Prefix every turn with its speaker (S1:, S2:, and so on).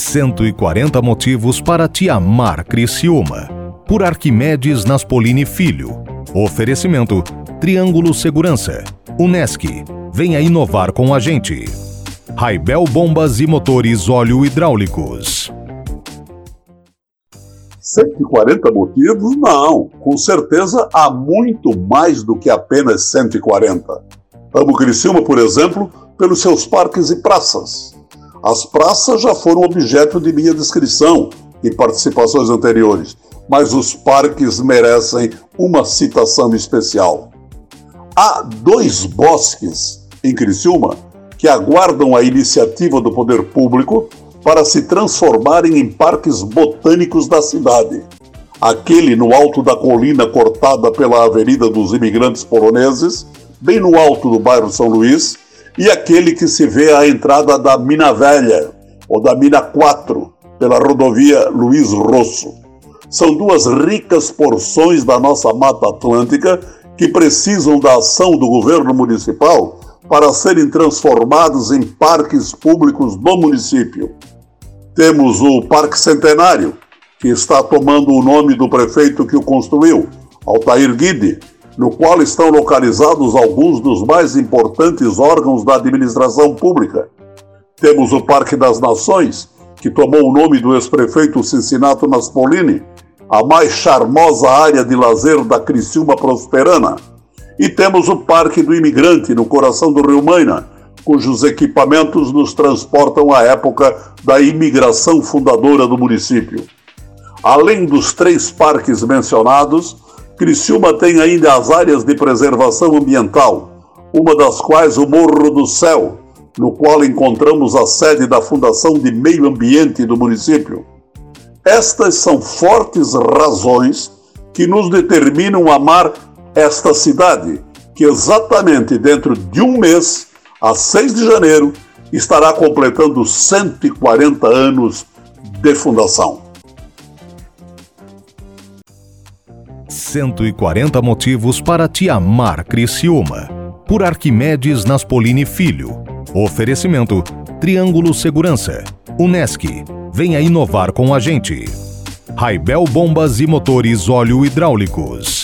S1: 140 motivos para te amar Criciúma. Por Arquimedes Naspolini Filho. Oferecimento Triângulo Segurança. Unesc. Venha inovar com a gente. Raibel Bombas e Motores Óleo Hidráulicos.
S2: 140 motivos? Não. Com certeza há muito mais do que apenas 140. Amo Criciúma, por exemplo, pelos seus parques e praças. As praças já foram objeto de minha descrição em participações anteriores, mas os parques merecem uma citação especial. Há dois bosques em Criciúma que aguardam a iniciativa do poder público para se transformarem em parques botânicos da cidade. Aquele no alto da colina cortada pela Avenida dos Imigrantes Poloneses, bem no alto do bairro São Luís, e aquele que se vê à entrada da Mina Velha, ou da Mina 4, pela rodovia Luiz Rosso. São duas ricas porções da nossa Mata Atlântica que precisam da ação do governo municipal para serem transformados em parques públicos do município. Temos o Parque Centenário, que está tomando o nome do prefeito que o construiu, Altair Guide, no qual estão localizados alguns dos mais importantes órgãos da administração pública. Temos o Parque das Nações, que tomou o nome do ex-prefeito Cincinato Naspolini, a mais charmosa área de lazer da Criciúma Prosperana. E temos o Parque do Imigrante, no coração do Rio Maina, cujos equipamentos nos transportam à época da imigração fundadora do município. Além dos três parques mencionados, Criciúma tem ainda as áreas de preservação ambiental, uma das quais o Morro do Céu, no qual encontramos a sede da Fundação de Meio Ambiente do município. Estas são fortes razões que nos determinam amar esta cidade, que exatamente dentro de um mês, a 6 de janeiro, estará completando 140 anos de fundação.
S1: 140 motivos para te amar Criciúma. Por Arquimedes Naspolini Filho. Oferecimento Triângulo Segurança. Unesc. Venha inovar com a gente. Raibel Bombas e Motores Óleo Hidráulicos.